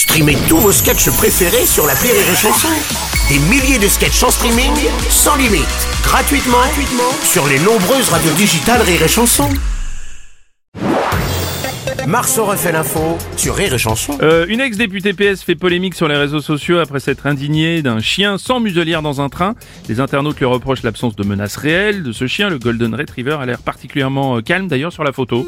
Streamez tous vos sketchs préférés sur la Rire et Chanson. Des milliers de sketchs en streaming, sans limite, gratuitement, gratuitement sur les nombreuses radios digitales Rire et Chanson. Marceau refait l'info sur Rire et Chanson. Euh, une ex-députée PS fait polémique sur les réseaux sociaux après s'être indignée d'un chien sans muselière dans un train. Les internautes lui reprochent l'absence de menaces réelles de ce chien. Le Golden Retriever a l'air particulièrement euh, calme d'ailleurs sur la photo.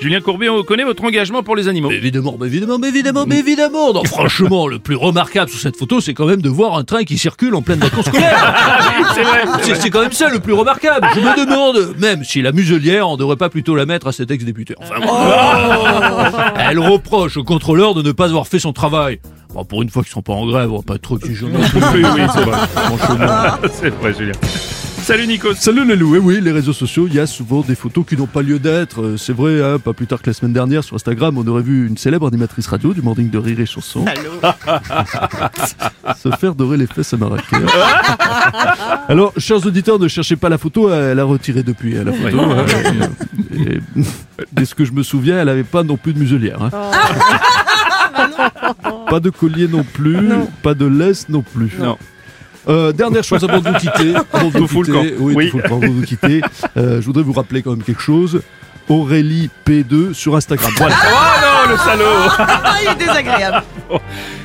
Julien Courbet, on connaît votre engagement pour les animaux. Évidemment, mais évidemment, mais évidemment, mais évidemment. Non, franchement, le plus remarquable sur cette photo, c'est quand même de voir un train qui circule en pleine vacances scolaires. C'est vrai. C'est quand même ça le plus remarquable. Je me demande, même si la muselière, on devrait pas plutôt la mettre à cet ex-député. Enfin, bon. Elle reproche au contrôleur de ne pas avoir fait son travail. Bon, pour une fois qu'ils sont pas en grève, on va pas être trop exigeant. Oui, oui, c'est vrai. c'est vrai, Julien. Salut Nico. Salut loups, et oui, les réseaux sociaux, il y a souvent des photos qui n'ont pas lieu d'être. Euh, C'est vrai, hein, pas plus tard que la semaine dernière sur Instagram, on aurait vu une célèbre animatrice radio du morning de rire et chanson. Se faire dorer les fesses à Marrakech. Alors, chers auditeurs, ne cherchez pas la photo, elle a retiré depuis hein, la photo. hein. Et, dès ce que je me souviens, elle avait pas non plus de muselière. hein. Pas de collier non plus, pas de laisse non plus. Non. Euh, dernière chose avant de vous quitter. Avant de vous quitter, camp. Oui, Oui. tout fout le camp avant de vous quitter. Euh, je voudrais vous rappeler quand même quelque chose. Aurélie P2 sur Instagram. Voilà. Oh non, le salaud Ah, il est désagréable.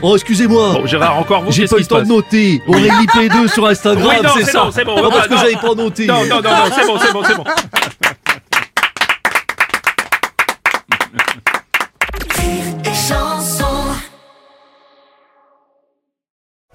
Oh, excusez-moi. Bon, Gérard, encore vous, J'ai pas eu le temps de noter. Aurélie P2 sur Instagram, Oui, non, c'est c'est ça. bon, c'est bon. Non, parce que Non. j'avais pas noté. Non, non, non, non, c'est bon, c'est bon, c'est bon.